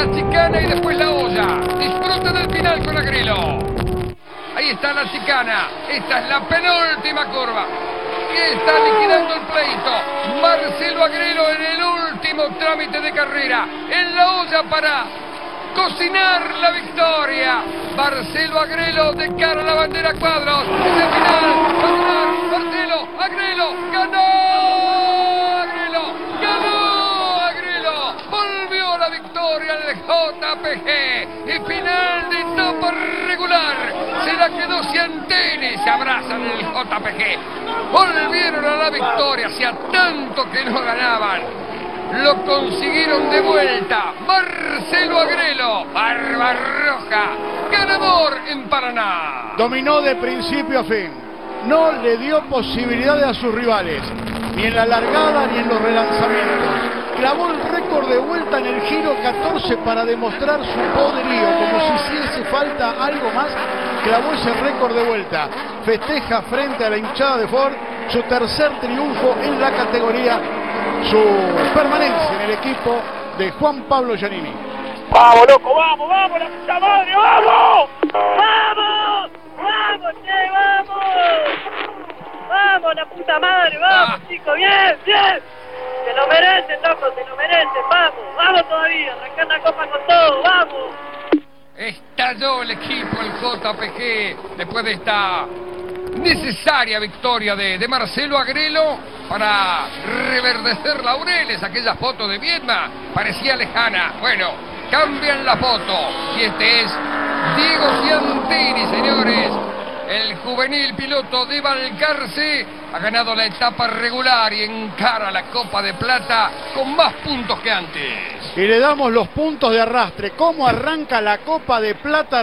la chicana y después la olla. Disfruta del final con Agrelo. Ahí está la chicana. Esta es la penúltima curva. Y está liquidando el pleito. Marcelo Agrelo en el último trámite de carrera. En la olla para cocinar la victoria. Marcelo Agrelo de cara a la bandera cuadros. Va a ganar Marcelo Agrelo. Ganó Agrelo. Ganó Agrelo. Volvió la victoria del JPG. Y final de etapa regular. Se la quedó Ciantini. Se abrazan el JPG. Volvieron a la victoria. Hacía tanto que no ganaban. Lo consiguieron de vuelta. Marcelo Agrelo, Barba Roja, ganador en Paraná. Dominó de principio a fin. No le dio posibilidades a sus rivales, ni en la largada ni en los relanzamientos. Clavó el récord de vuelta en el giro 14 para demostrar su poderío, como si hiciese falta algo más. Clavó ese récord de vuelta. Festeja frente a la hinchada de Ford su tercer triunfo en la categoría su permanencia en el equipo de Juan Pablo Giannini. ¡Vamos, loco! ¡Vamos, vamos, la puta madre! ¡Vamos! ¡Vamos! ¡Vamos, che, vamos! ¡Vamos, la puta madre! ¡Vamos, Ah. chicos! ¡Bien, bien! Merecen, loco, se lo merecen. ¡Vamos! ¡Vamos todavía! ¡Arrancar la copa con todo! ¡Vamos! Estalló el equipo, el JPG, después de esta necesaria victoria de, de Marcelo Agrelo para reverdecer laureles. Aquella foto de Viedma parecía lejana. Bueno, cambian la foto. Y este es Diego Ciantini, señores. El juvenil piloto de Valcarce ha ganado la etapa regular y encara la Copa de Plata con más puntos que antes. Y le damos los puntos de arrastre. ¿Cómo arranca la Copa de Plata?